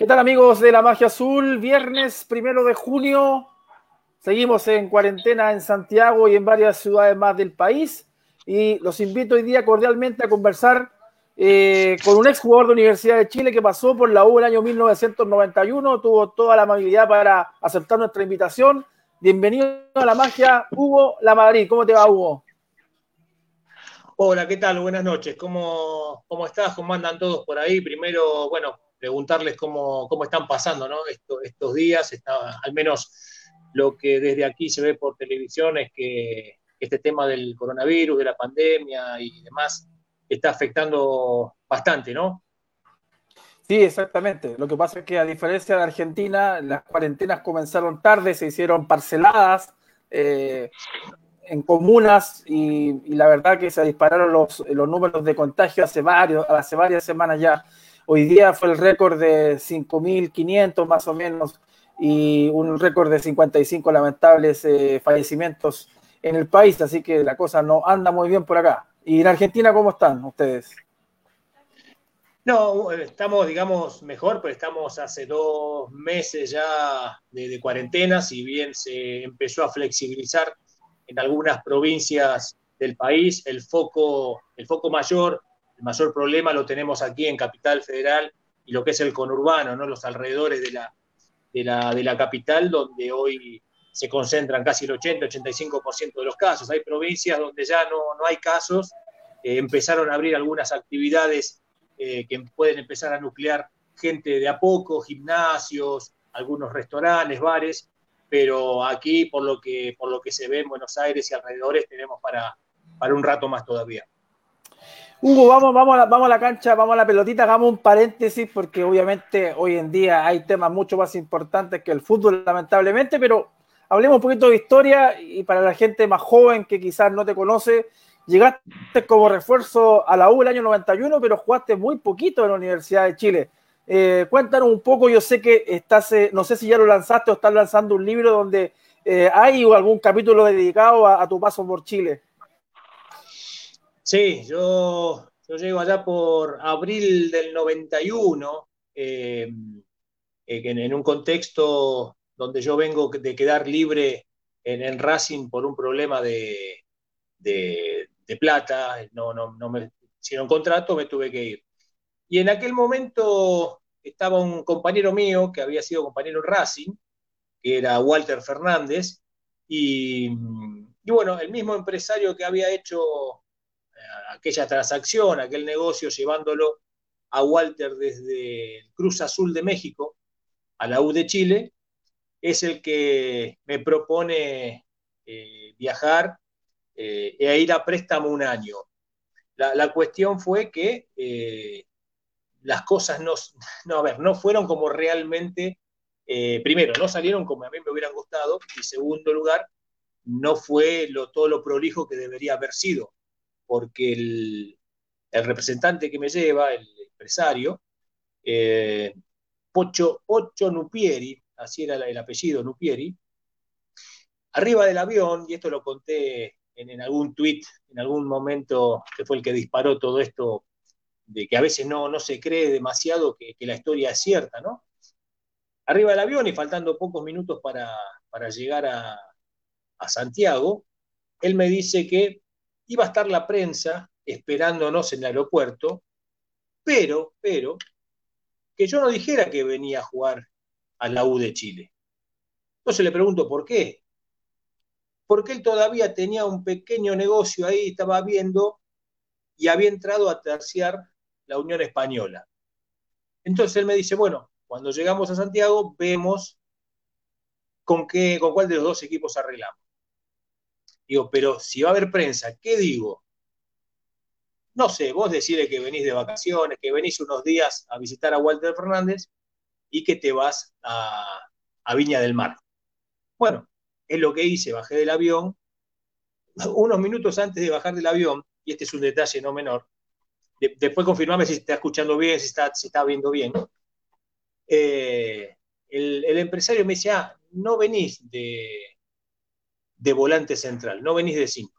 ¿Qué tal amigos de la Magia Azul? Viernes primero de junio. Seguimos en cuarentena en Santiago y en varias ciudades más del país. Y los invito hoy día cordialmente a conversar eh, con un exjugador de Universidad de Chile que pasó por la U el año 1991. Tuvo toda la amabilidad para aceptar nuestra invitación. Bienvenido a la Magia, Hugo La Madrid. ¿Cómo te va, Hugo? Hola, ¿qué tal? Buenas noches. ¿Cómo, cómo estás? ¿Cómo andan todos por ahí? Primero, bueno, preguntarles cómo, cómo están pasando ¿no? estos días. Está, al menos lo que desde aquí se ve por televisión es que este tema del coronavirus, de la pandemia y demás está afectando bastante, ¿no? Sí, exactamente. Lo que pasa es que a diferencia de Argentina, las cuarentenas comenzaron tarde, se hicieron parceladas eh, en comunas y, la verdad que se dispararon los, los números de contagio hace, varios, hace varias semanas ya. Hoy día fue el récord de 5.500 más o menos y un récord de 55 lamentables eh, fallecimientos en el país, así que la cosa no anda muy bien por acá. ¿Y en Argentina cómo están ustedes? No, estamos, digamos, mejor, pero estamos hace dos meses ya de, de, cuarentena, si bien se empezó a flexibilizar en algunas provincias del país, el foco, el foco mayor el mayor problema lo tenemos aquí en Capital Federal y lo que es el conurbano, ¿no? los alrededores de la, de la, capital, donde hoy se concentran casi el 80-85% de los casos. Hay provincias donde ya no, hay casos, eh, empezaron a abrir algunas actividades eh, que pueden empezar a nuclear gente de a poco, gimnasios, algunos restaurantes, bares, pero aquí por lo que, por lo que se ve en Buenos Aires y alrededores tenemos para, para un rato más todavía. Hugo, vamos, vamos, a la, a cancha, vamos a la pelotita, hagamos un paréntesis porque obviamente hoy en día hay temas mucho más importantes que el fútbol, lamentablemente, pero hablemos un poquito de historia y para la gente más joven que quizás no te conoce, llegaste como refuerzo a la U el año 91, pero jugaste muy poquito en la Universidad de Chile. Eh, cuéntanos un poco, yo sé que estás, eh, no sé si ya lo lanzaste o estás lanzando un libro donde eh, hay algún capítulo dedicado a tu paso por Chile. Sí, yo, yo llego allá por abril del 91, eh, eh, en, un contexto donde yo vengo de quedar libre en, el Racing por un problema de, de, plata, no, no, no me hicieron contrato, me tuve que ir. Y en aquel momento estaba un compañero mío que había sido compañero en Racing, que era Walter Fernández, y, y bueno, el mismo empresario que había hecho aquella transacción, aquel negocio, llevándolo a Walter desde el Cruz Azul de México a la U de Chile, es el que me propone eh, viajar eh, e ir a préstamo un año. La, cuestión fue que eh, las cosas no, no, a ver, no fueron como realmente, primero, no salieron como a mí me hubieran gustado, y segundo lugar, no fue lo, todo lo prolijo que debería haber sido porque el, representante que me lleva, el empresario, eh, Pocho, Nupieri, así era el apellido Nupieri, arriba del avión, y esto lo conté en, algún tuit, en algún momento que fue el que disparó todo esto, de que a veces no, no se cree demasiado que, la historia es cierta, ¿no? Arriba del avión y faltando pocos minutos para, llegar a, a Santiago, él me dice que iba a estar la prensa esperándonos en el aeropuerto, pero, pero, que yo no dijera que venía a jugar a la U de Chile. Entonces le pregunto por qué. Porque él todavía tenía un pequeño negocio ahí, estaba viendo y había entrado a terciar la Unión Española. Entonces él me dice, bueno, cuando llegamos a Santiago vemos con qué, con cuál de los dos equipos arreglamos. Digo, pero si va a haber prensa, ¿qué digo? No sé, vos decirle que venís de vacaciones, que venís unos días a visitar a Walter Fernández y que te vas a, Viña del Mar. Bueno, es lo que hice, bajé del avión. Unos minutos antes de bajar del avión, y este es un detalle no menor, después confirmame si está escuchando bien, si está, está viendo bien. Eh, el, el, empresario me decía, ah, no venís de, de volante central, no venís de 5,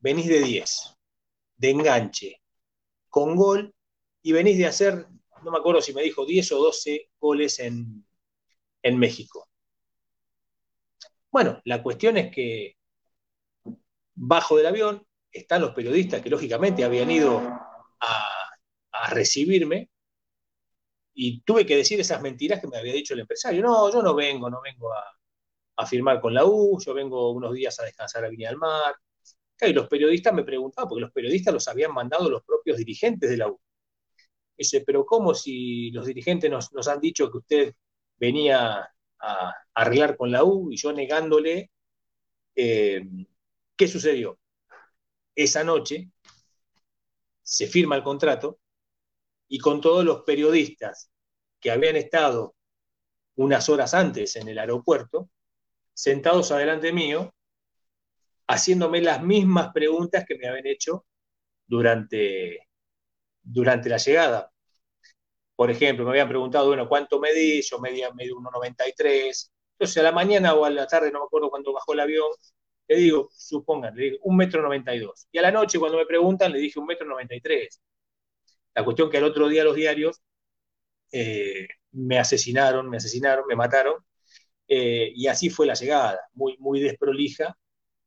venís de 10, de enganche, con gol, y venís de hacer no me acuerdo si me dijo 10 o 12 goles en, en México. Bueno, la cuestión es que bajo del avión están los periodistas que lógicamente habían ido a, recibirme y tuve que decir esas mentiras que me había dicho el empresario. No, yo no vengo, no vengo a, firmar con la U, yo vengo unos días a descansar a Viña del Mar. Y los periodistas me preguntaban, porque los periodistas los habían mandado los propios dirigentes de la U. Dice, pero ¿cómo si los dirigentes nos, han dicho que usted venía a, arreglar con la U y yo negándole? Eh, ¿Qué sucedió? Esa noche se firma el contrato y con todos los periodistas que habían estado unas horas antes en el aeropuerto, sentados adelante mío, haciéndome las mismas preguntas que me habían hecho durante, durante la llegada. Por ejemplo, me habían preguntado, bueno, ¿cuánto medí? Yo medía medio 1,93. Entonces, a la mañana o a la tarde, no me acuerdo cuando bajó el avión, le digo, supongan, le digo, un metro 92. Y a la noche, cuando me preguntan, le dije un metro 93. La cuestión que al otro día los diarios eh, me asesinaron, me asesinaron, me mataron. Eh, y así fue la llegada, muy, muy desprolija,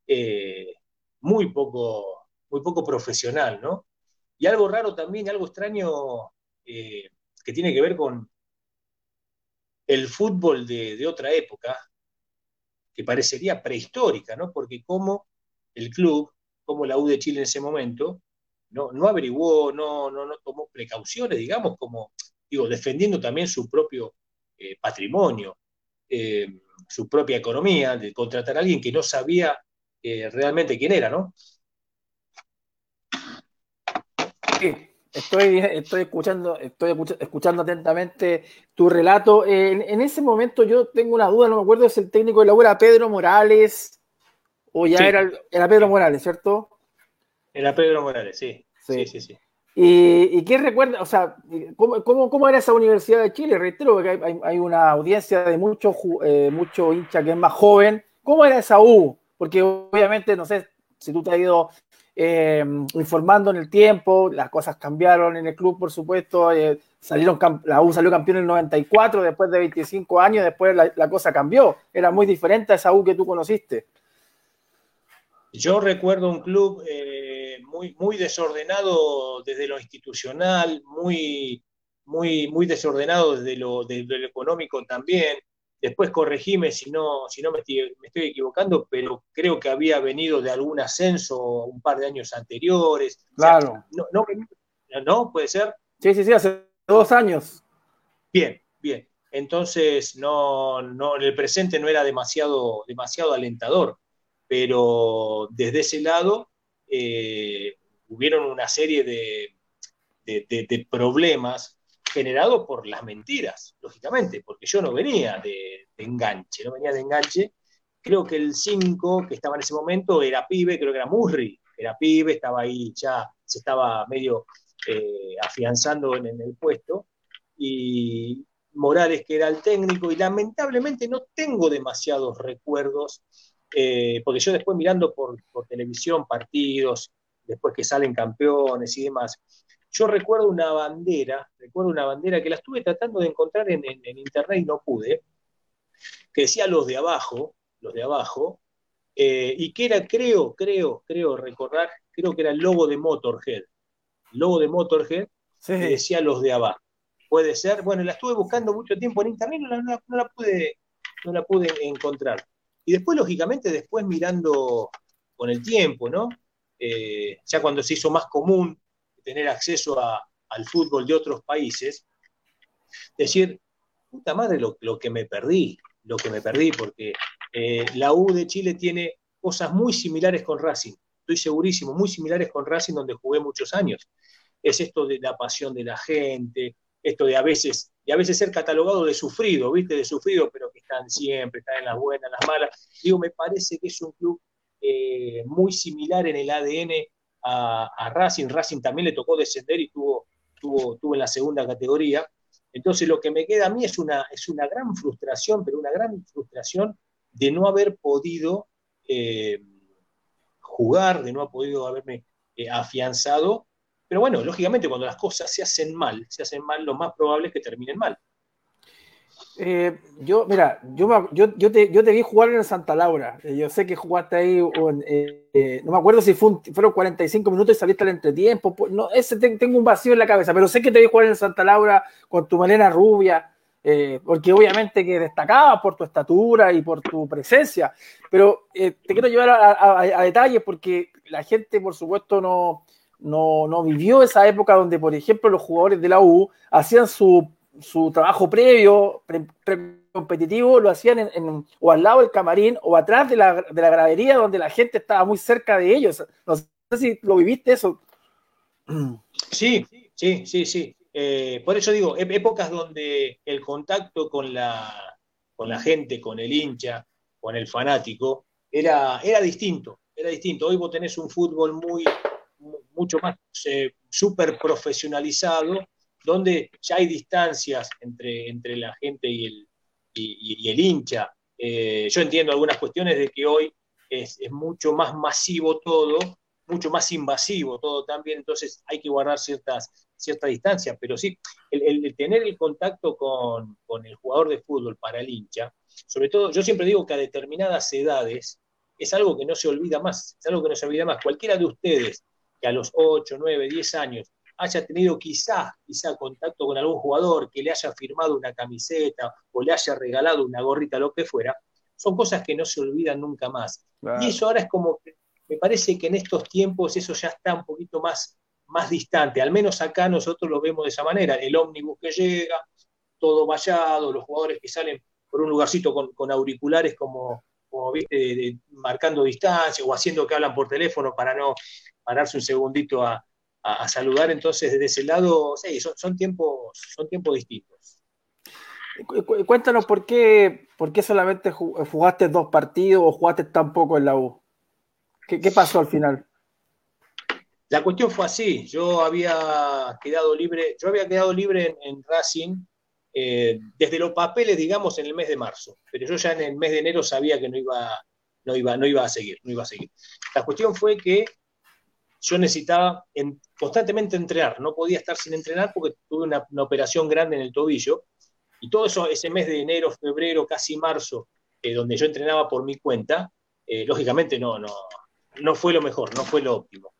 eh, muy, poco, muy poco profesional, ¿no? Y algo raro también, algo extraño que tiene que ver con el fútbol de, otra época, que parecería prehistórica, ¿no? Porque como el club, como la U de Chile en ese momento, no, no averiguó, no, no, no tomó precauciones, digamos, como, digo, defendiendo también su propio eh, patrimonio, eh, su propia economía, de contratar a alguien que no sabía eh, realmente quién era, ¿no? Sí, estoy, estoy, escuchando, estoy escuchando atentamente tu relato. En, ese momento yo tengo una duda, no me acuerdo si el técnico de la U era Pedro Morales o ya era, era Pedro Morales, ¿cierto? Era Pedro Morales, sí. Sí, sí, sí. ¿Y, qué recuerda? O sea, ¿cómo, era esa Universidad de Chile? Reitero que hay, una audiencia de muchos eh, mucho hincha que es más joven. ¿Cómo era esa U? Porque obviamente, no sé si tú te has ido eh, informando en el tiempo, las cosas cambiaron en el club, por supuesto. Eh, salieron, la U salió campeón en el 94, después de 25 años, después la, la cosa cambió. Era muy diferente a esa U que tú conociste. Yo recuerdo un club eh, muy, muy desordenado desde lo institucional, muy, muy, muy desordenado desde lo, económico también. Después corregime si no, si no me, estoy, equivocando, pero creo que había venido de algún ascenso un par de años anteriores. Claro. no, no, no, ¿Puede ser? Sí, sí, sí, hace dos años. Bien, bien. Entonces, no, no, en el presente no era demasiado, demasiado alentador pero desde ese lado eh, hubieron una serie de, problemas generados por las mentiras, lógicamente, porque yo no venía de, enganche, no venía de enganche. Creo que el 5 que estaba en ese momento era pibe, creo que era Murri, era pibe, estaba ahí ya, se estaba medio eh, afianzando en, en el puesto. Y Morales, que era el técnico, y lamentablemente no tengo demasiados recuerdos eh, porque yo después mirando por, televisión partidos, después que salen campeones y demás, yo recuerdo una bandera, recuerdo una bandera que la estuve tratando de encontrar en, internet y no pude, que decía los de abajo, los de abajo, eh, y que era, creo, creo, creo recordar, creo que era el logo de Motorhead. El logo de Motorhead que decía los de abajo. Puede ser, bueno, la estuve buscando mucho tiempo en internet y no la, pude, no la pude encontrar. Y después, lógicamente, después mirando con el tiempo, ¿no? Eh, ya cuando se hizo más común tener acceso al fútbol de otros países, decir, puta madre lo, que me perdí, lo que me perdí, porque eh, la U de Chile tiene cosas muy similares con Racing, estoy segurísimo, muy similares con Racing donde jugué muchos años. Es esto de la pasión de la gente, esto de a veces, de a veces ser catalogado de sufrido, ¿viste? De sufrido, pero que están siempre, están en las buenas, en las malas. Digo, me parece que es un club eh, muy similar en el ADN a, Racing. Racing también le tocó descender y tuvo, tuvo, tuvo en la segunda categoría. Entonces lo que me queda a mí es una, es una gran frustración, pero una gran frustración de no haber podido eh, jugar, de no haber podido haberme eh, afianzado Pero bueno, lógicamente cuando las cosas se hacen mal, se hacen mal, lo más probable es que terminen mal. Eh, yo, mira, yo, te, vi jugar en Santa Laura. Eh, yo sé que jugaste ahí, eh, no me acuerdo si fue fueron 45 minutos y saliste al entretiempo. Pues, no, ese tengo un vacío en la cabeza, pero sé que te vi jugar en Santa Laura con tu melena rubia, porque obviamente que destacabas por tu estatura y por tu presencia. Pero te quiero llevar a, detalles porque la gente, por supuesto, no, no, no vivió esa época donde, por ejemplo, los jugadores de la U hacían su su trabajo previo, pre, competitivo, lo hacían en, o al lado del camarín o atrás de la, de la, gradería donde la gente estaba muy cerca de ellos. No sé si lo viviste eso. Sí, sí, sí, sí. Eh, por eso digo, épocas donde el contacto con la, con la gente, con el hincha, con el fanático, era, era distinto, era distinto. Hoy vos tenés un fútbol muy, mucho más eh, súper profesionalizado donde ya hay distancias entre, entre la gente y el, y, el hincha. Eh, yo entiendo algunas cuestiones de que hoy es, mucho más masivo todo, mucho más invasivo todo también, entonces hay que guardar ciertas, cierta distancia, pero sí, el, tener el contacto con, con, el jugador de fútbol para el hincha, sobre todo, yo siempre digo que a determinadas edades es algo que no se olvida más, es algo que no se olvida más. Cualquiera de ustedes que a los 8, 9, 10 años haya tenido quizá, quizá contacto con algún jugador que le haya firmado una camiseta o le haya regalado una gorrita, lo que fuera, son cosas que no se olvidan nunca más. Y eso ahora es como que me parece que en estos tiempos eso ya está un poquito más, más distante, al menos acá nosotros lo vemos de esa manera, el ómnibus que llega, todo vallado, los jugadores que salen por un lugarcito con, auriculares como, como marcando distancia o haciendo que hablan por teléfono para no pararse un segundito a, a, saludar. Entonces, desde ese lado, sí, son, tiempos, son tiempos distintos. Cuéntanos por qué, por qué solamente jugaste dos partidos o jugaste tan poco en la U. ¿Qué, pasó al final? La cuestión fue así. Yo había quedado libre, yo había quedado libre en, Racing eh, desde los papeles, digamos, en el mes de marzo. Pero yo ya en el mes de enero sabía que no iba, no iba, no iba a seguir, no iba a seguir. La cuestión fue que yo necesitaba constantemente entrenar, no podía estar sin entrenar porque tuve una, operación grande en el tobillo y todo eso, ese mes de enero, febrero, casi marzo, eh, donde yo entrenaba por mi cuenta, eh, lógicamente no, no, no fue lo mejor, no fue lo óptimo.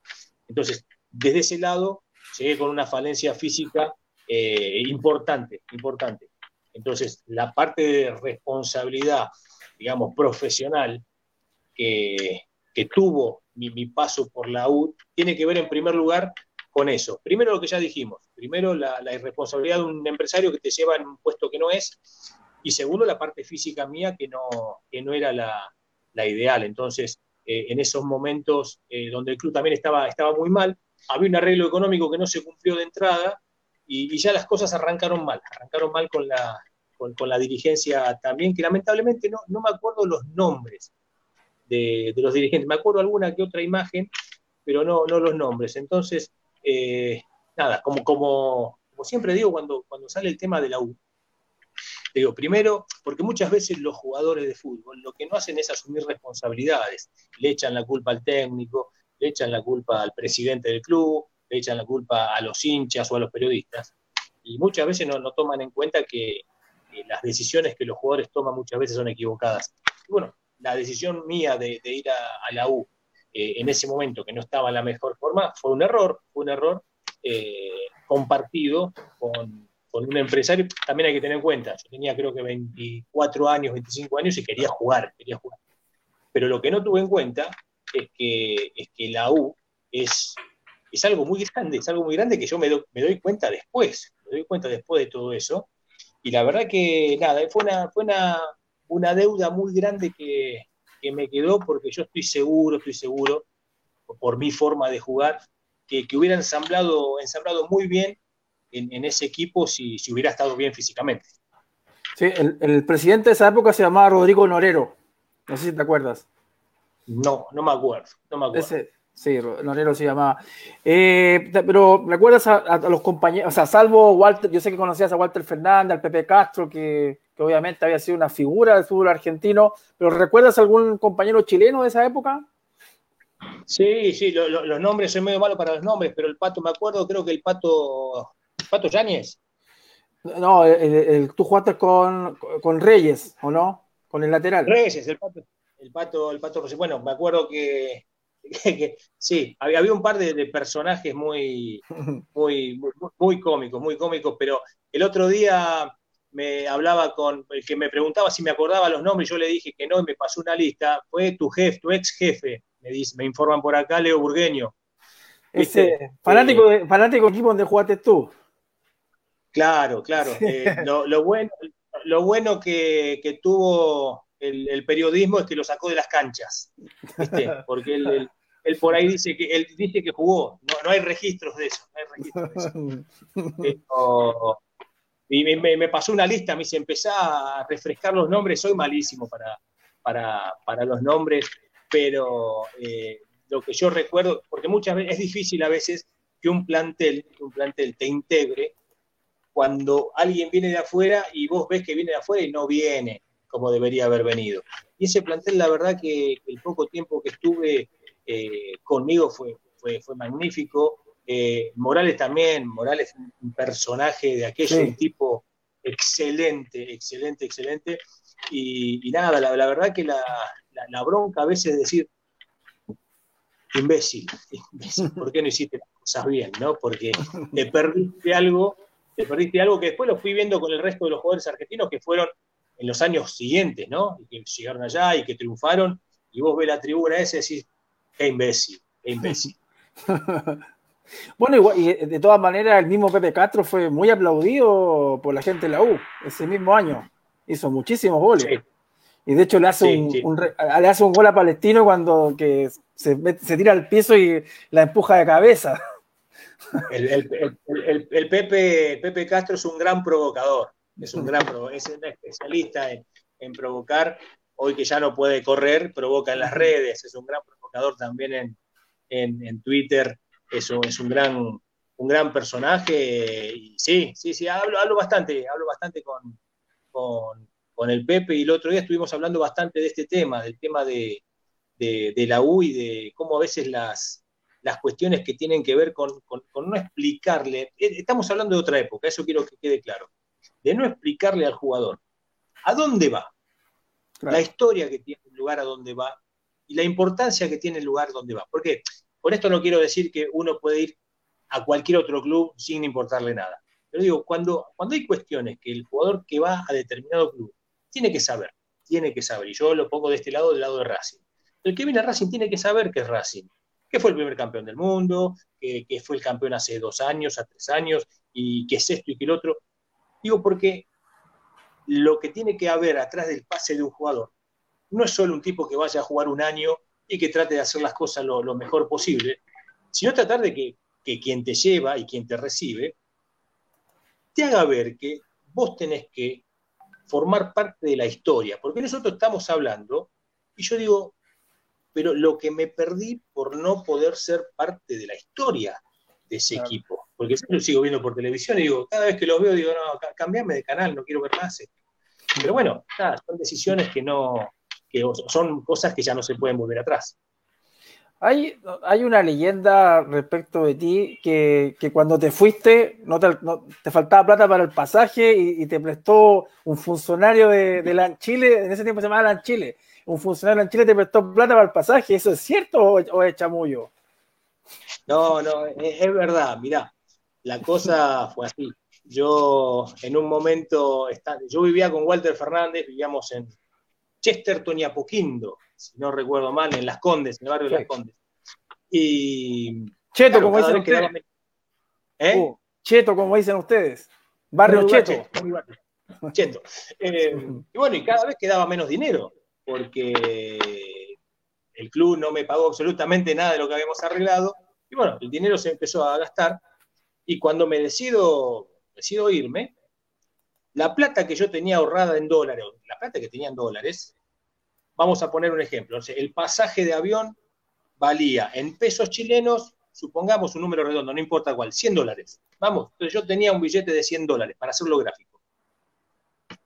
Entonces, desde ese lado, llegué con una falencia física eh, importante, importante. Entonces, la parte de responsabilidad, digamos, profesional que, que tuvo mi, paso por la U tiene que ver en primer lugar con eso. Primero lo que ya dijimos, primero la, irresponsabilidad de un empresario que te lleva en un puesto que no es, y segundo la parte física mía que no, que no era la, ideal. Entonces, eh, en esos momentos eh, donde el club también estaba, estaba muy mal, había un arreglo económico que no se cumplió de entrada y, ya las cosas arrancaron mal, arrancaron mal con la, con, la dirigencia también, que lamentablemente no, no me acuerdo los nombres, de, los dirigentes. Me acuerdo alguna que otra imagen, pero no, no los nombres. Entonces, eh, nada, como, como, como siempre digo cuando, cuando sale el tema de la U, digo, primero, porque muchas veces los jugadores de fútbol lo que no hacen es asumir responsabilidades, le echan la culpa al técnico, le echan la culpa al presidente del club, le echan la culpa a los hinchas o a los periodistas, y muchas veces no, toman en cuenta que, las decisiones que los jugadores toman muchas veces son equivocadas. bueno, la decisión mía de, ir a, la U eh, en ese momento, que no estaba la mejor forma, fue un error, fue un error eh, compartido con, un empresario. También hay que tener en cuenta, yo tenía creo que 24 años, 25 años y quería jugar, quería jugar. Pero lo que no tuve en cuenta es que, es que la U es, es algo muy grande, es algo muy grande que yo me, me doy cuenta después, me doy cuenta después de todo eso. Y la verdad que nada, fue una, fue una, una deuda muy grande que, me quedó porque yo estoy seguro, estoy seguro, por mi forma de jugar, que, que hubiera ensamblado, ensamblado muy bien en, ese equipo si, hubiera estado bien físicamente. Sí, el, presidente de esa época se llamaba Rodrigo Norero. No sé si te acuerdas. No, no me acuerdo. No me acuerdo. Sí, Norero se llamaba. Eh, pero ¿recuerdas a, a, los compañeros? O sea, salvo Walter, yo sé que conocías a Walter Fernández, al Pepe Castro, que, que obviamente había sido una figura del fútbol argentino, pero ¿recuerdas algún compañero chileno de esa época? Sí, sí, los nombres son medio malos para los nombres, pero el pato, me acuerdo, creo que el pato, pato Yáñez. No, tú jugaste con, con, Reyes, ¿o no? Con el lateral. Reyes, el pato, el pato, el pato Bueno, me acuerdo que, sí, había, un par de, personajes muy, muy, muy, cómicos, muy cómicos, pero el otro día me hablaba con el que me preguntaba si me acordaba los nombres, yo le dije que no y me pasó una lista, fue tu jefe, tu ex jefe, me, dice, me informan por acá, Leo Burgueño. Ese, fanático, eh, fanático equipo donde jugaste tú. Claro, claro. Eh, lo, bueno, lo bueno que, tuvo el, periodismo es que lo sacó de las canchas, porque él, por ahí dice que él dice que jugó, no, hay registros de eso, no hay registros de eso. y me, pasó una lista, me dice, empezá a refrescar los nombres, soy malísimo para, para, los nombres, pero eh, lo que yo recuerdo, porque muchas veces es difícil a veces que un plantel, un plantel te integre cuando alguien viene de afuera y vos ves que viene de afuera y no viene como debería haber venido. Y ese plantel, la verdad que el poco tiempo que estuve eh, conmigo fue, fue, magnífico. Eh, Morales también, Morales un personaje de aquello, un tipo excelente, excelente, excelente. Y, nada, la, verdad que la, bronca a veces es decir, imbécil, imbécil, ¿por qué no hiciste las cosas bien? ¿no? Porque te perdiste algo, te perdiste algo que después lo fui viendo con el resto de los jugadores argentinos que fueron en los años siguientes, ¿no? Y que llegaron allá y que triunfaron, y vos ves la tribuna esa y decís, qué imbécil, qué imbécil. bueno, igual, y de todas maneras, el mismo Pepe Castro fue muy aplaudido por la gente de la U ese mismo año. Hizo muchísimos goles. Y de hecho le hace, un, le hace un gol a Palestino cuando que se, tira al piso y la empuja de cabeza. El, Pepe, Pepe Castro es un gran provocador es un gran es un especialista en, provocar. Hoy que ya no puede correr, provoca en las redes, es un gran provocador también en, Twitter, eso es un gran, un gran personaje. Y sí, sí, sí, hablo, hablo bastante, hablo bastante con, con, el Pepe y el otro día estuvimos hablando bastante de este tema, del tema de, la U y de cómo a veces las, las cuestiones que tienen que ver con, no explicarle. Eh, estamos hablando de otra época, eso quiero que quede claro de no explicarle al jugador a dónde va, la historia que tiene el lugar a dónde va y la importancia que tiene el lugar donde va. Porque con esto no quiero decir que uno puede ir a cualquier otro club sin importarle nada. Pero digo, cuando, cuando hay cuestiones que el jugador que va a determinado club tiene que saber, tiene que saber, y yo lo pongo de este lado, del lado de Racing. El que viene a Racing tiene que saber que es Racing, que fue el primer campeón del mundo, que, que fue el campeón hace dos años, a tres años, y que es esto y que el otro. Digo porque lo que tiene que haber atrás del pase de un jugador no es solo un tipo que vaya a jugar un año y que trate de hacer las cosas lo, mejor posible, sino tratar de que, quien te lleva y quien te recibe te haga ver que vos tenés que formar parte de la historia, porque nosotros estamos hablando, y yo digo, pero lo que me perdí por no poder ser parte de la historia de ese equipo porque yo lo sigo viendo por televisión y digo, cada vez que lo veo, digo, no, cambiame de canal, no quiero ver más. Pero bueno, son decisiones que no, que son cosas que ya no se pueden volver atrás. Hay, hay una leyenda respecto de ti que, cuando te fuiste no te, faltaba plata para el pasaje y, te prestó un funcionario de, de Chile, en ese tiempo se llamaba LAN Chile, un funcionario de Chile te prestó plata para el pasaje, ¿eso es cierto o, o es chamullo? No, no, es, es verdad, mirá, la cosa fue así. Yo en un momento, yo vivía con Walter Fernández, vivíamos en Chesterton y Apoquindo, si no recuerdo mal, en Las Condes, en el barrio de Las Condes. Y. Cheto, como dicen ustedes. ¿Eh? Uh, cheto, como dicen ustedes. Barrio Cheto. Cheto. Eh, y bueno, y cada vez quedaba menos dinero, porque el club no me pagó absolutamente nada de lo que habíamos arreglado. Y bueno, el dinero se empezó a gastar y cuando me decido, decido irme, la plata que yo tenía ahorrada en dólares, la plata que tenía en dólares, vamos a poner un ejemplo, el pasaje de avión valía en pesos chilenos, supongamos un número redondo, no importa cuál, 100 dólares. Vamos, entonces yo tenía un billete de 100 dólares para hacerlo gráfico.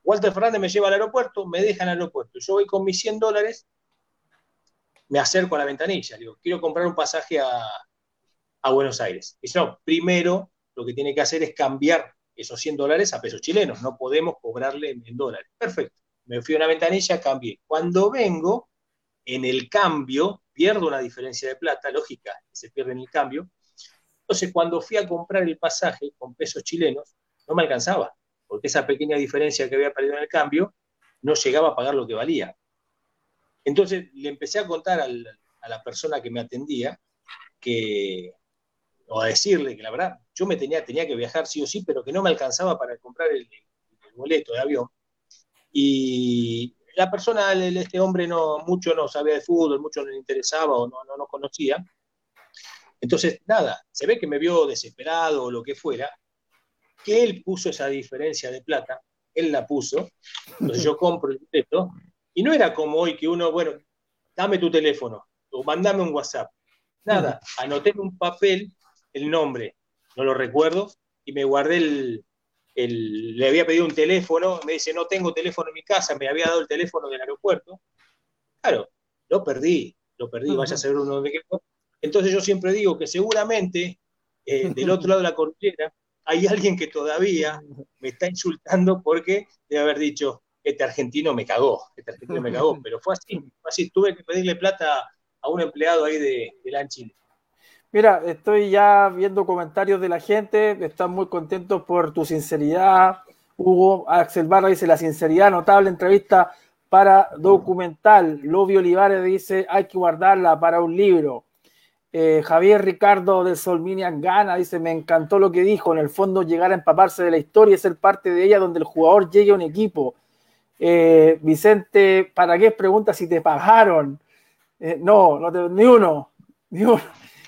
Walter Fernández me lleva al aeropuerto, me deja en el aeropuerto. Yo voy con mis 100 dólares me acerco a la ventanilla, digo, quiero comprar un pasaje a, Buenos Aires. Dice, no, primero lo que tiene que hacer es cambiar esos 100 dólares a pesos chilenos, no podemos cobrarle en, dólares. Perfecto, me fui a una ventanilla, cambié. Cuando vengo, en el cambio, pierdo una diferencia de plata, lógica, se pierde en el cambio. Entonces, cuando fui a comprar el pasaje con pesos chilenos, no me alcanzaba, porque esa pequeña diferencia que había perdido en el cambio no llegaba a pagar lo que valía. Entonces le empecé a contar a la persona que me atendía que, o a decirle que la verdad, yo me tenía, tenía que viajar sí o sí, pero que no me alcanzaba para comprar el, boleto de avión. Y la persona, este hombre, no, mucho no sabía de fútbol, mucho no le interesaba o no, no, no conocía. Entonces, nada, se ve que me vio desesperado o lo que fuera, que él puso esa diferencia de plata, él la puso, entonces yo compro el boleto, y no era como hoy que uno, bueno, dame tu teléfono o mandame un WhatsApp. Nada, anoté en un papel el nombre, no lo recuerdo, y me guardé el, le había pedido un teléfono, me dice, no tengo teléfono en mi casa, me había dado el teléfono del aeropuerto. Claro, lo perdí, lo perdí, vaya a ser uno de qué. Entonces yo siempre digo que seguramente eh, del otro lado de la cordillera hay alguien que todavía me está insultando porque debe haber dicho, este argentino me cagó, este argentino me cagó, pero fue así, fue así, tuve que pedirle plata a un empleado ahí de, de LAN Chile. Mira, estoy ya viendo comentarios de la gente, están muy contentos por tu sinceridad. Hugo Axel Barra dice, la sinceridad, notable entrevista para documental. Lobi Olivares dice, hay que guardarla para un libro. Eh, Javier Ricardo de Solminian Gana dice, me encantó lo que dijo, en el fondo llegar a empaparse de la historia y ser parte de ella donde el jugador llegue a un equipo. Eh, Vicente ¿para qué pregunta si te pagaron. Eh, no, no ni uno, ni uno.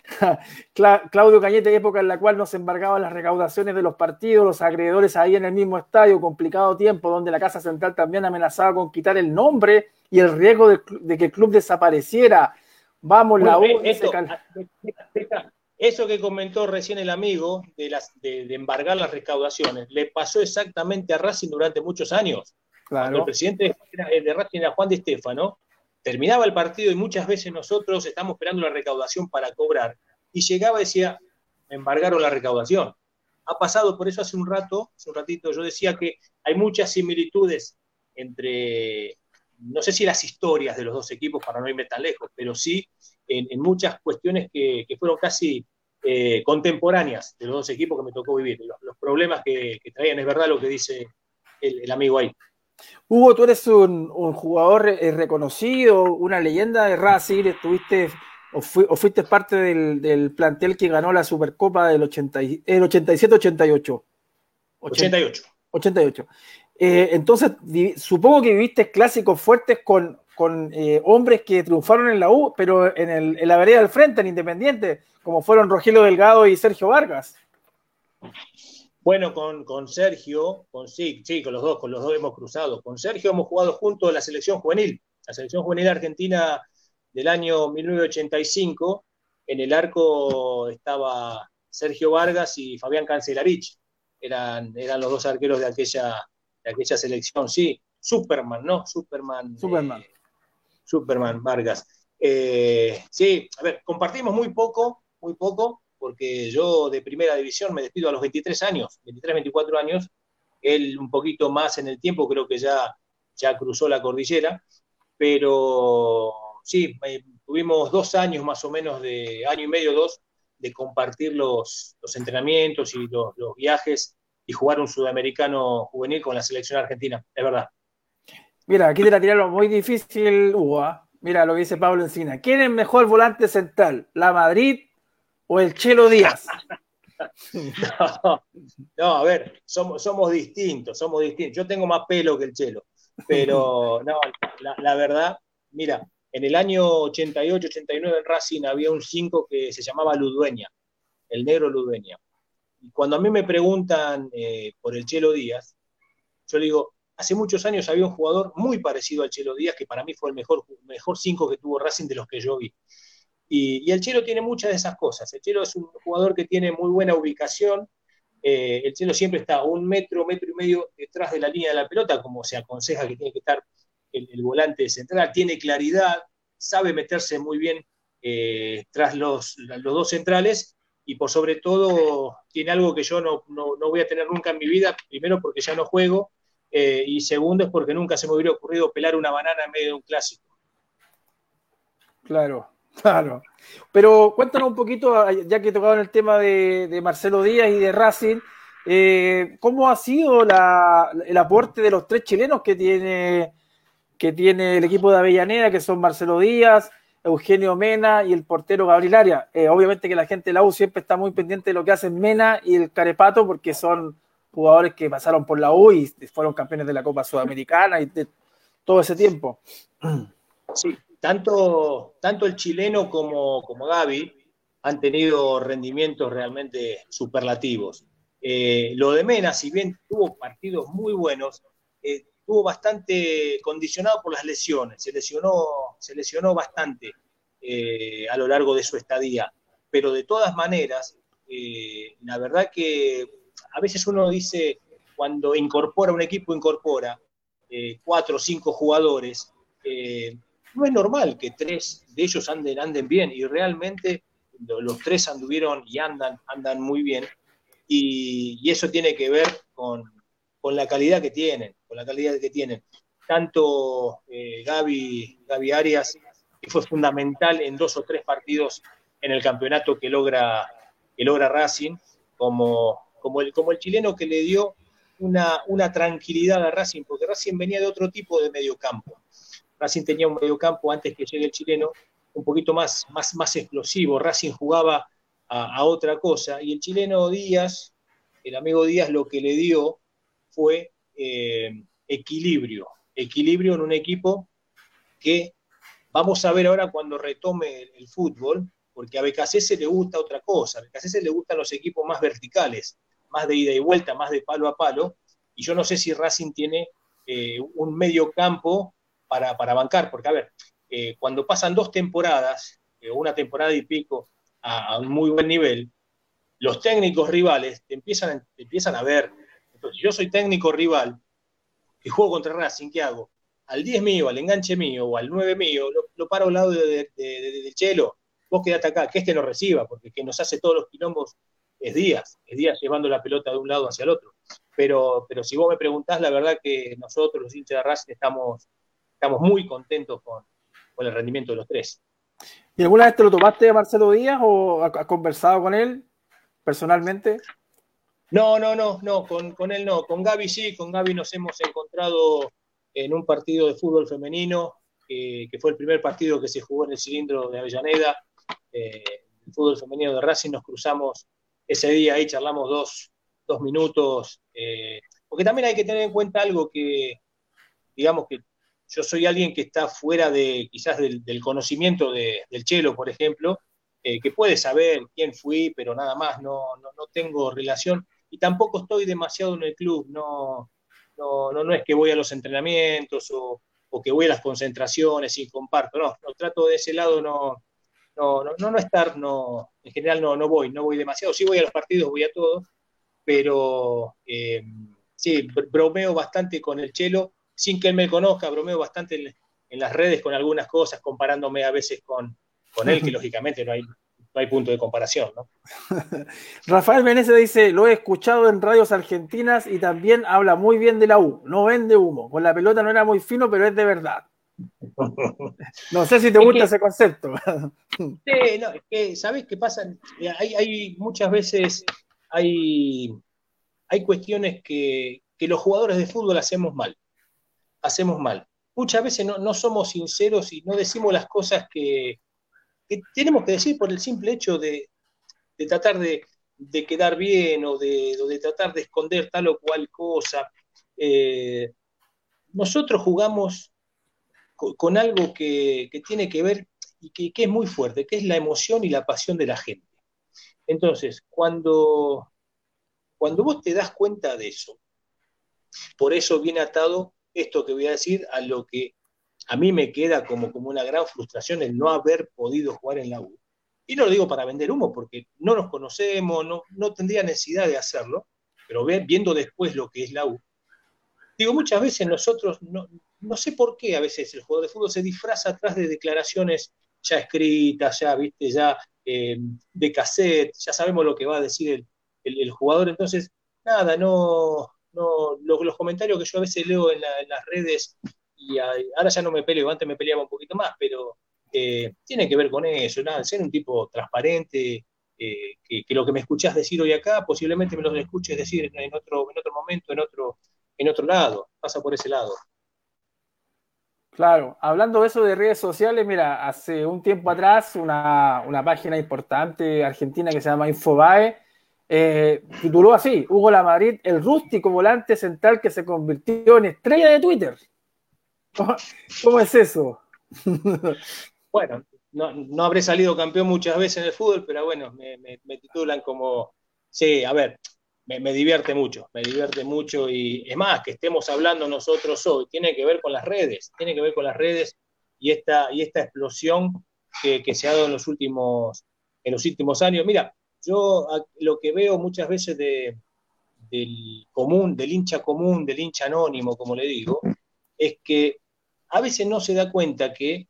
Claudio Cañete, época en la cual nos embargaban las recaudaciones de los partidos, los acreedores ahí en el mismo estadio, complicado tiempo, donde la Casa Central también amenazaba con quitar el nombre y el riesgo de, que el club desapareciera. Vamos, la U. Ah, eso que comentó recién el amigo de, las, de, embargar las recaudaciones, le pasó exactamente a Racing durante muchos años. Claro. el presidente de Racing era Juan de Estefano, terminaba el partido y muchas veces nosotros estamos esperando la recaudación para cobrar. Y llegaba y decía, me embargaron la recaudación. Ha pasado por eso hace un rato, hace un ratito, yo decía que hay muchas similitudes entre, no sé si las historias de los dos equipos, para no irme tan lejos, pero sí en, muchas cuestiones que, fueron casi eh, contemporáneas de los dos equipos que me tocó vivir, los, problemas que, traían, es verdad lo que dice el amigo ahí. Hugo, tú eres un, jugador eh, reconocido, una leyenda de Racing, estuviste o, fuiste parte del, plantel que ganó la Supercopa del 87-88. 88. 88. entonces, supongo que viviste clásicos fuertes con, eh, hombres que triunfaron en la U, pero en, en la vereda del frente, en Independiente, como fueron Rogelio Delgado y Sergio Vargas. Bueno, con, Sergio, con sí, sí, con los dos, con los dos hemos cruzado. Con Sergio hemos jugado juntos la selección juvenil, la selección juvenil argentina del año 1985. En el arco estaba Sergio Vargas y Fabián Cancelarich. Eran, eran los dos arqueros de aquella, de aquella selección, sí. Superman, ¿no? Superman. Superman. Eh, Superman, Vargas. Eh, sí, a ver, compartimos muy poco, muy poco, porque yo de primera división me despido a los 23 años, 23, 24 años, él un poquito más en el tiempo, creo que ya, ya cruzó la cordillera, pero sí, eh, tuvimos dos años más o menos, de año y medio, dos, de compartir los, entrenamientos y los, viajes y jugar un sudamericano juvenil con la selección argentina, es verdad. Mira, aquí te la tiraron muy difícil, Hugo. ¿ah? Mira lo que dice Pablo Encina. ¿Quién es mejor volante central? ¿La Madrid o el Chelo Díaz? no, a ver, somos, somos distintos, somos distintos. Yo tengo más pelo que el Chelo, pero no, la, verdad, mira, en el año 88, 89 en Racing había un 5 que se llamaba Ludueña, el negro Ludueña. Y cuando a mí me preguntan eh, por el Chelo Díaz, yo le digo, hace muchos años había un jugador muy parecido al Chelo Díaz, que para mí fue el mejor 5 mejor que tuvo Racing de los que yo vi. Y, el Chelo tiene muchas de esas cosas. El Chelo es un jugador que tiene muy buena ubicación. Eh, el Chelo siempre está un metro, metro y medio detrás de la línea de la pelota, como se aconseja que tiene que estar el, volante central. Tiene claridad, sabe meterse muy bien eh, tras los, los, dos centrales y por sobre todo tiene algo que yo no, no, no, voy a tener nunca en mi vida, primero porque ya no juego eh, y segundo es porque nunca se me hubiera ocurrido pelar una banana en medio de un clásico. Claro, claro. Pero cuéntanos un poquito, ya que tocaban el tema de, Marcelo Díaz y de Racing, eh, ¿cómo ha sido el aporte de los tres chilenos que tiene, que tiene el equipo de Avellaneda, que son Marcelo Díaz, Eugenio Mena y el portero Gabriel Arias? Eh, obviamente que la gente de la U siempre está muy pendiente de lo que hacen Mena y el Carepato, porque son jugadores que pasaron por la U y fueron campeones de la Copa Sudamericana y de todo ese tiempo. Sí, tanto, tanto el chileno como, como Gaby han tenido rendimientos realmente superlativos. Eh, lo de Mena, si bien tuvo partidos muy buenos, eh, estuvo bastante condicionado por las lesiones, se lesionó, se lesionó bastante eh, a lo largo de su estadía, pero de todas maneras, la verdad que a veces uno dice, cuando incorpora un equipo, incorpora cuatro o cinco jugadores, no es normal que tres de ellos anden, anden bien y realmente los tres anduvieron y andan, andan muy bien y, eso tiene que ver con, la calidad que tienen, con la calidad que tienen. Tanto eh, Gaby, Gaby Arias, que fue fundamental en dos o tres partidos en el campeonato que logra, que logra Racing, como, como, el, como el chileno que le dio una, una tranquilidad a Racing, porque Racing venía de otro tipo de mediocampo. Racing tenía un mediocampo antes que llegue el chileno un poquito más, más, más explosivo. Racing jugaba a, otra cosa. Y el chileno Díaz, el amigo Díaz lo que le dio fue eh, equilibrio, equilibrio en un equipo que vamos a ver ahora cuando retome el, fútbol, porque a BKC le gusta otra cosa, a BKC le gustan los equipos más verticales, más de ida y vuelta, más de palo a palo, y yo no sé si Racing tiene eh, un medio campo para, bancar, porque a ver, eh, cuando pasan dos temporadas, una temporada y pico, a, un muy buen nivel, los técnicos rivales te empiezan, empiezan a ver. Entonces, yo soy técnico rival y juego contra Racing, ¿qué hago? Al 10 mío, al enganche mío o al 9 mío, lo, paro al lado del de, Chelo, vos quedate acá, que este no reciba, porque que nos hace todos los quilombos es Díaz, es Díaz llevando la pelota de un lado hacia el otro. Pero, pero si vos me preguntás, la verdad que nosotros, los hinchas de Racing, estamos, estamos muy contentos con, con el rendimiento de los tres. ¿Y alguna vez te lo tomaste a Marcelo Díaz o has conversado con él personalmente? No, no, no, no, con, él no. Con Gaby sí, con Gaby nos hemos encontrado en un partido de fútbol femenino, que fue el primer partido que se jugó en el cilindro de Avellaneda, eh, el fútbol femenino de Racing, nos cruzamos ese día ahí, charlamos dos, dos minutos, eh, porque también hay que tener en cuenta algo que, digamos que yo soy alguien que está fuera de quizás del, conocimiento del chelo, por ejemplo, eh, que puede saber quién fui, pero nada más, no, no, no, tengo relación. Y tampoco estoy demasiado en el club, no, no, no, es que voy a los entrenamientos o, o, que voy a las concentraciones y comparto, no, no trato de ese lado no, no, no, no, estar, no, en general no, no voy, no voy demasiado, sí voy a los partidos, voy a todos, pero eh, sí, bromeo bastante con el chelo sin que él me conozca, bromeo bastante en, las redes con algunas cosas, comparándome a veces con, con él, que lógicamente no hay, no hay punto de comparación. ¿no? Rafael Menezes dice, lo he escuchado en radios argentinas y también habla muy bien de la U, no vende humo, con la pelota no era muy fino, pero es de verdad. No sé si te gusta ese concepto. Sí, no, es que, ¿sabes qué pasa? Hay, hay muchas veces, hay, hay cuestiones que, que los jugadores de fútbol hacemos mal hacemos mal. Muchas veces no, somos sinceros y no decimos las cosas que, tenemos que decir por el simple hecho de, tratar de, quedar bien o de, tratar de esconder tal o cual cosa. Eh, nosotros jugamos con, algo que, tiene que ver y que, que, es muy fuerte, que es la emoción y la pasión de la gente. Entonces, cuando, cuando vos te das cuenta de eso, por eso viene atado esto que voy a decir a lo que a mí me queda como, como una gran frustración el no haber podido jugar en la U. Y no lo digo para vender humo, porque no nos conocemos, no, no tendría necesidad de hacerlo, pero viendo después lo que es la U. Digo, muchas veces nosotros no, no sé por qué a veces el jugador de fútbol se disfraza atrás de declaraciones ya escritas, ya, viste, ya eh, de cassette, ya sabemos lo que va a decir el, jugador. Entonces, nada, no, no los, comentarios que yo a veces leo en, las redes, y ahora ya no me peleo, antes me peleaba un poquito más, pero eh, tiene que ver con eso, ser un tipo transparente, eh, que, lo que me escuchás decir hoy acá, posiblemente me lo escuches decir en, otro, en otro momento, en otro, en otro lado, pasa por ese lado. Claro, hablando de eso de redes sociales, mira, hace un tiempo atrás una, página importante argentina que se llama Infobae eh, tituló así, Hugo Lamadrid, el rústico volante central que se convirtió en estrella de Twitter. ¿Cómo, es eso? bueno, no, habré salido campeón muchas veces en el fútbol, pero bueno, me, me titulan como, sí, a ver, me, divierte mucho, me divierte mucho y es más, que estemos hablando nosotros hoy, tiene que ver con las redes, tiene que ver con las redes y esta, y esta explosión que, se ha dado en los, últimos, en los últimos años. Mira, yo lo que veo muchas veces de, del común, del hincha común, del hincha anónimo, como le digo, es que a veces no se da cuenta que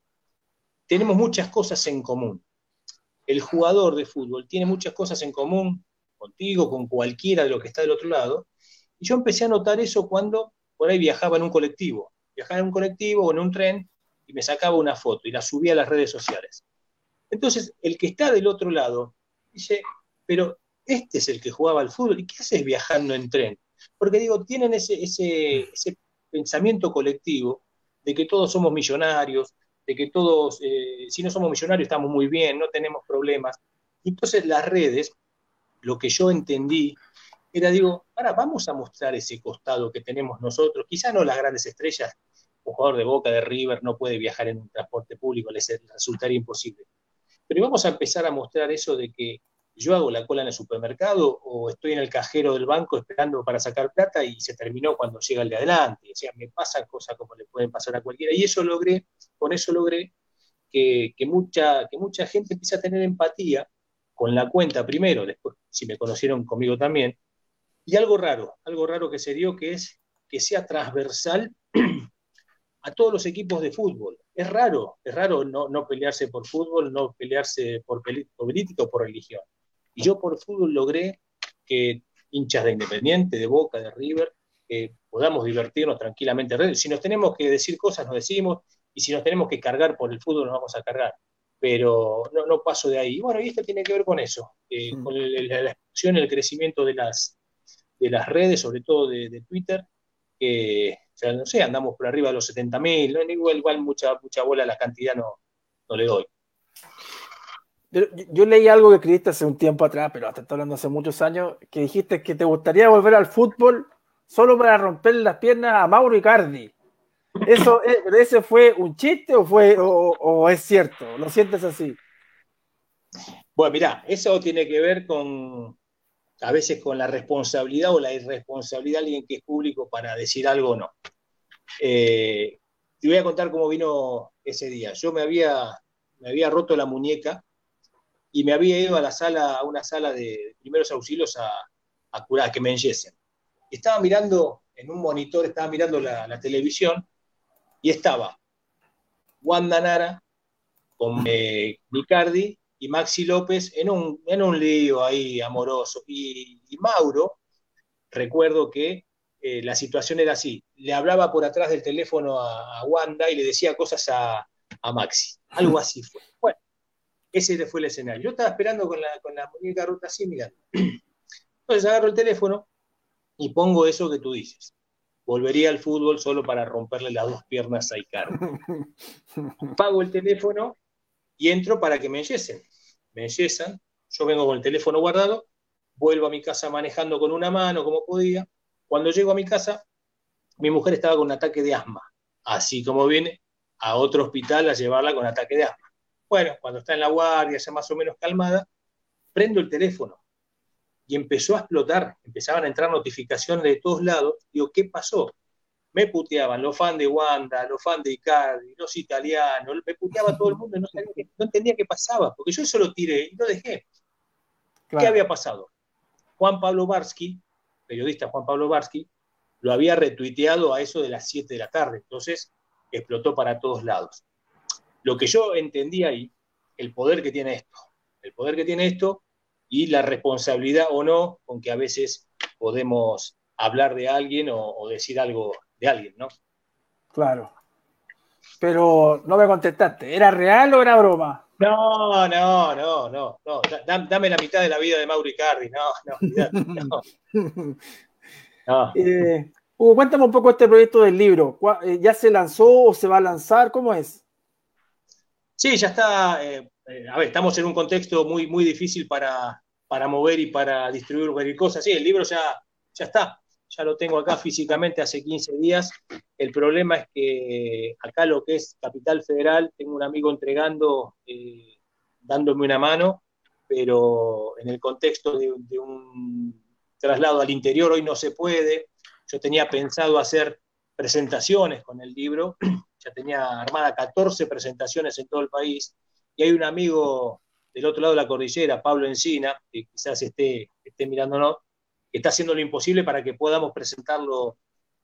tenemos muchas cosas en común. El jugador de fútbol tiene muchas cosas en común contigo, con cualquiera de los que está del otro lado. Y yo empecé a notar eso cuando por ahí viajaba en un colectivo. Viajaba en un colectivo o en un tren y me sacaba una foto y la subía a las redes sociales. Entonces, el que está del otro lado dice, pero este es el que jugaba al fútbol, ¿y qué haces viajando en tren? Porque digo, tienen ese, ese, pensamiento colectivo de que todos somos millonarios, de que todos, eh, si no somos millonarios, estamos muy bien, no tenemos problemas. Entonces las redes lo que yo entendí era, digo, ahora vamos a mostrar ese costado que tenemos nosotros, quizá no las grandes estrellas, un jugador de Boca, de River, no puede viajar en un transporte público, les resultaría imposible. Pero vamos a empezar a mostrar eso de que yo hago la cola en el supermercado o estoy en el cajero del banco esperando para sacar plata y se terminó cuando llega el de adelante. O sea, me pasan cosas como le pueden pasar a cualquiera. Y eso logré, con eso logré que, que, mucha, que mucha gente empiece a tener empatía con la cuenta primero, después si me conocieron conmigo también, y algo raro, algo raro que se dio que es que sea transversal a todos los equipos de fútbol. Es raro, es raro no, pelearse por fútbol, no pelearse por política o por religión. Y yo por fútbol logré que hinchas de Independiente, de Boca, de River, podamos divertirnos tranquilamente. Si nos tenemos que decir cosas, nos decimos, y si nos tenemos que cargar por el fútbol, nos vamos a cargar pero no, no paso de ahí. Bueno, y esto tiene que ver con eso, eh, con la explosión, el crecimiento de las, de las redes, sobre todo de, Twitter, que, no sé, andamos por arriba de los 70.000, ¿no? igual, igual mucha, mucha bola la cantidad no, no le doy. Yo, leí algo que escribiste hace un tiempo atrás, pero hasta hablando hace muchos años, que dijiste que te gustaría volver al fútbol solo para romper las piernas a Mauro Icardi. ¿Eso, ¿Ese fue un chiste o, fue, o, es cierto? ¿Lo sientes así? Bueno, mira, eso tiene que ver con, a veces con la responsabilidad o la irresponsabilidad de alguien que es público para decir algo o no. Eh, te voy a contar cómo vino ese día. Yo me había, me había roto la muñeca y me había ido a la sala, a una sala de primeros auxilios a, a curar, que me enyesen. Estaba mirando en un monitor, estaba mirando la, la televisión y estaba Wanda Nara con eh, y Maxi López en un, en un lío ahí amoroso. Y, Mauro, recuerdo que eh, la situación era así, le hablaba por atrás del teléfono a, Wanda y le decía cosas a, Maxi. Algo así fue. Bueno, ese fue el escenario. Yo estaba esperando con la, con la muñeca rota así mirando. Entonces agarro el teléfono y pongo eso que tú dices volvería al fútbol solo para romperle las dos piernas a Icardi. Pago el teléfono y entro para que me enyesen. Me enyesan, yo vengo con el teléfono guardado, vuelvo a mi casa manejando con una mano como podía. Cuando llego a mi casa, mi mujer estaba con un ataque de asma, así como viene a otro hospital a llevarla con ataque de asma. Bueno, cuando está en la guardia, ya más o menos calmada, prendo el teléfono y empezó a explotar, empezaban a entrar notificaciones de todos lados. Digo, ¿qué pasó? Me puteaban los fans de Wanda, los fans de Icardi, los italianos, me puteaba todo el mundo, no, no entendía qué pasaba, porque yo eso lo tiré y lo dejé. ¿Qué había pasado? Juan Pablo Barsky, periodista Juan Pablo Barsky, lo había retuiteado a eso de las 7 de la tarde. Entonces, explotó para todos lados. Lo que yo entendí ahí, el poder que tiene esto, el poder que tiene esto y la responsabilidad o no con que a veces podemos hablar de alguien o, decir algo de alguien, ¿no? Claro. Pero no me contestaste, ¿era real o era broma? No, no, no, no, no. Dame la mitad de la vida de Mauri Cardi, no, no, no. Eh, Hugo, cuéntame un poco este proyecto del libro. Eh, ¿Ya se lanzó o se va a lanzar? ¿Cómo es? Sí, ya está. Eh, a ver, estamos en un contexto muy, muy difícil para, para mover y para distribuir cualquier cosa. Sí, el libro ya, ya está. Ya lo tengo acá físicamente hace 15 días. El problema es que acá lo que es Capital Federal, tengo un amigo entregando, dándome una mano, pero en el contexto de un traslado al interior hoy no se puede. Yo tenía pensado hacer presentaciones con el libro, ya tenía armada 14 presentaciones en todo el país, y hay un amigo del otro lado de la cordillera, Pablo Encina, que quizás esté, esté mirándonos, que está haciendo lo imposible para que podamos presentarlo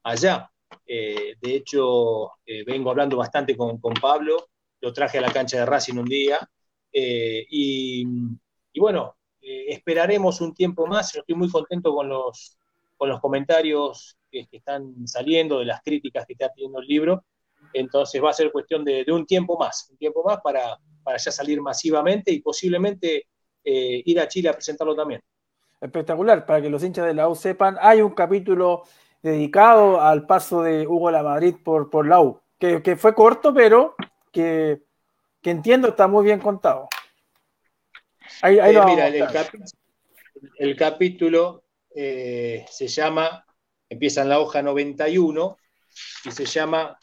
allá. Eh, de hecho, eh, vengo hablando bastante con, Pablo, lo traje a la cancha de Racing un día, eh, y, y, bueno, esperaremos un tiempo más. Estoy muy contento con los, con los comentarios que, están saliendo, de las críticas que está teniendo el libro. Entonces va a ser cuestión de, un tiempo más, un tiempo más para, para ya salir masivamente y posiblemente eh, ir a Chile a presentarlo también. Espectacular, para que los hinchas de la U sepan, hay un capítulo dedicado al paso de Hugo La Madrid por, por la U, que, que fue corto, pero que, que entiendo está muy bien contado. Eh, mira, el, capítulo eh, se llama, empieza en la hoja 91 y se llama...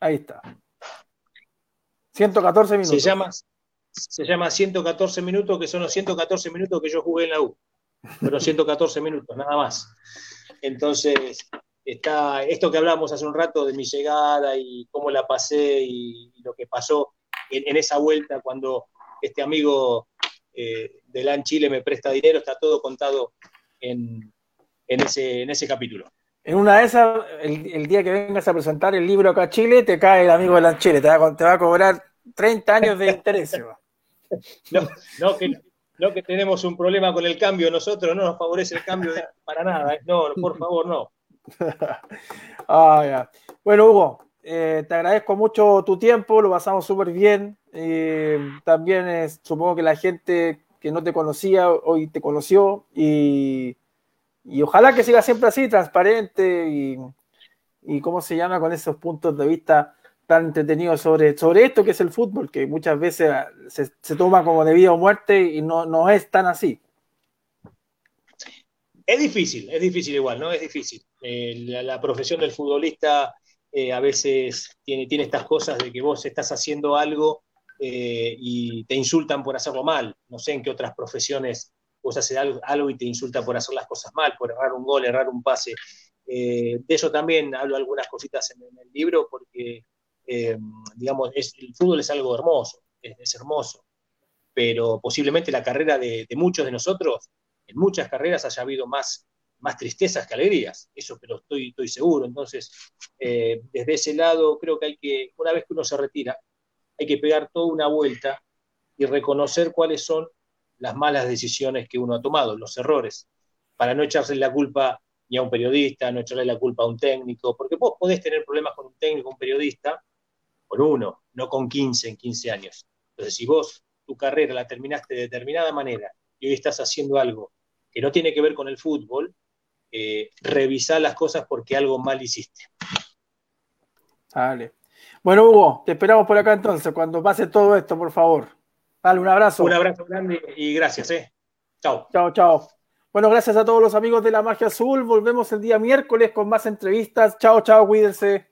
Ahí está. 114 minutos. Se llama, se llama 114 minutos, que son los 114 minutos que yo jugué en la U. Pero 114 minutos, nada más. Entonces, está esto que hablamos hace un rato de mi llegada y cómo la pasé y, lo que pasó en, esa vuelta cuando este amigo eh, de LAN Chile me presta dinero, está todo contado en, ese, en ese capítulo. En una de esas, el, día que vengas a presentar el libro acá a Chile, te cae el amigo de LAN Chile, te va, te va a cobrar 30 años de interés. no, no, que, no que tenemos un problema con el cambio, nosotros no nos favorece el cambio para nada, ¿eh? no, por favor, no. Ah, bueno, Hugo, eh, te agradezco mucho tu tiempo, lo pasamos súper bien. Eh, también supongo que la gente que no te conocía hoy te conoció y, ojalá que siga siempre así, transparente y, y, cómo se llama con esos puntos de vista tan entretenidos sobre, sobre esto que es el fútbol, que muchas veces se, se toma como de vida o muerte y no, no es tan así. Es difícil, es difícil igual, ¿no? Es difícil. Eh, la, profesión del futbolista eh, a veces tiene, tiene estas cosas de que vos estás haciendo algo eh, y te insultan por hacerlo mal. No sé en qué otras profesiones vos haces algo, y te insultan por hacer las cosas mal, por errar un gol, errar un pase. de eso también hablo algunas cositas en, el libro porque, digamos, el fútbol es algo hermoso, es, hermoso, pero posiblemente la carrera de, de muchos de nosotros en muchas carreras haya habido más, más tristezas que alegrías, eso pero estoy, estoy seguro. Entonces, eh, desde ese lado creo que hay que, una vez que uno se retira, hay que pegar toda una vuelta y reconocer cuáles son las malas decisiones que uno ha tomado, los errores, para no echarse la culpa ni a un periodista, no echarle la culpa a un técnico, porque vos podés tener problemas con un técnico, un periodista, con uno, no con 15 en 15 años. Entonces, si vos tu carrera la terminaste de determinada manera y hoy estás haciendo algo que no tiene que ver con el fútbol, eh, revisar las cosas porque algo mal hiciste. Vale. Bueno, Hugo, te esperamos por acá entonces, cuando pase todo esto, por favor. Dale, un abrazo. Un abrazo grande y gracias, ¿eh? Chao. Chao, chao. Bueno, gracias a todos los amigos de la Magia Azul. Volvemos el día miércoles con más entrevistas. Chao, chao, cuídense.